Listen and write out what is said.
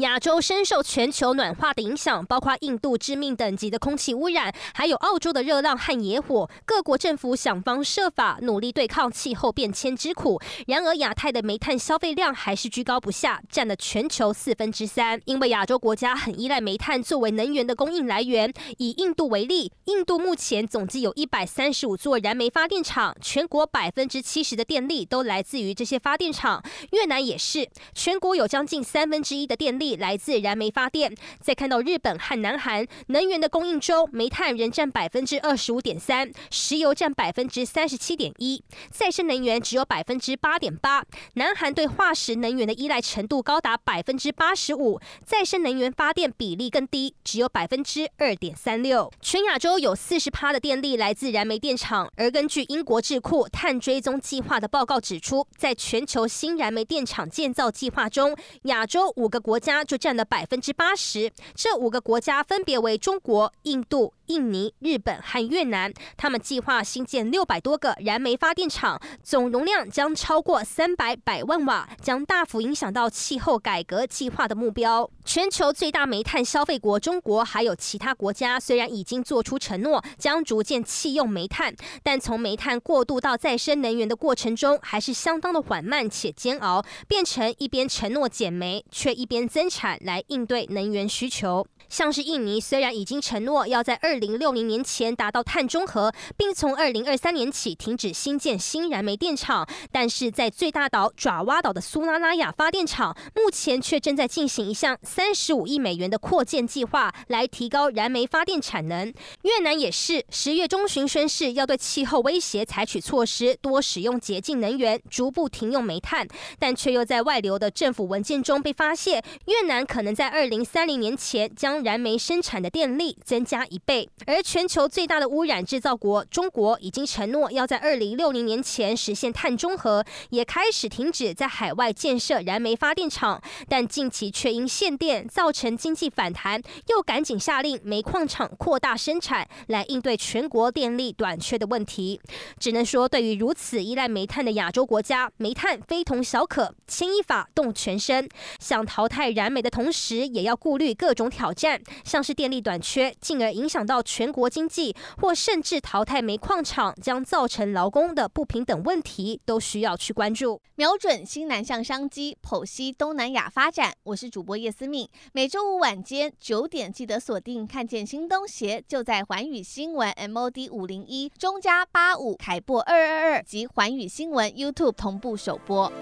亚洲深受全球暖化的影响，包括印度致命等级的空气污染，还有澳洲的热浪和野火。各国政府想方设法努力对抗气候变迁之苦。然而，亚太的煤炭消费量还是居高不下，占了全球四分之三。因为亚洲国家很依赖煤炭作为能源的供应来源。以印度为例，印度目前总计有一百三十五座燃煤发电厂，全国百分之七十的电力都来自于这些发电厂。越南也是，全国有将近三分之一的电力。来自燃煤发电。再看到日本和南韩能源的供应中，煤炭仍占百分之二十五点三，石油占百分之三十七点一，再生能源只有百分之八点八。南韩对化石能源的依赖程度高达百分之八十五，再生能源发电比例更低，只有百分之二点三六。全亚洲有四十趴的电力来自燃煤电厂，而根据英国智库碳追踪计划的报告指出，在全球新燃煤电厂建造计划中，亚洲五个国家。就占了百分之八十，这五个国家分别为中国、印度、印尼、日本和越南。他们计划新建六百多个燃煤发电厂，总容量将超过三百百万瓦，将大幅影响到气候改革计划的目标。全球最大煤炭消费国中国，还有其他国家，虽然已经做出承诺，将逐渐弃用煤炭，但从煤炭过渡到再生能源的过程中，还是相当的缓慢且煎熬，变成一边承诺减煤，却一边增产来应对能源需求。像是印尼，虽然已经承诺要在二零六零年前达到碳中和，并从二零二三年起停止新建新燃煤电厂，但是在最大岛爪哇岛的苏拉拉雅发电厂，目前却正在进行一项三十五亿美元的扩建计划，来提高燃煤发电产能。越南也是十月中旬宣誓要对气候威胁采取措施，多使用洁净能源，逐步停用煤炭，但却又在外流的政府文件中被发现，越南可能在二零三零年前将燃煤生产的电力增加一倍。而全球最大的污染制造国中国已经承诺要在二零六零年前实现碳中和，也开始停止在海外建设燃煤发电厂，但近期却因限电造成经济反弹，又赶紧下令煤矿厂扩大生产，来应对全国电力短缺的问题。只能说，对于如此依赖煤炭的亚洲国家，煤炭非同小可，牵一发动全身。想淘汰燃煤的同时，也要顾虑各种挑战，像是电力短缺，进而影响到全国经济，或甚至淘汰煤矿厂将造成劳工的不平等问题，都需要去关注。瞄准新南向商机，剖析东南亚发展。我是主播叶思敏，每周五晚间九点记得锁定，看见新东协就在环宇新闻 MOD 五零一中加八五凯擘二二二及环宇新闻 YouTube 同步首播。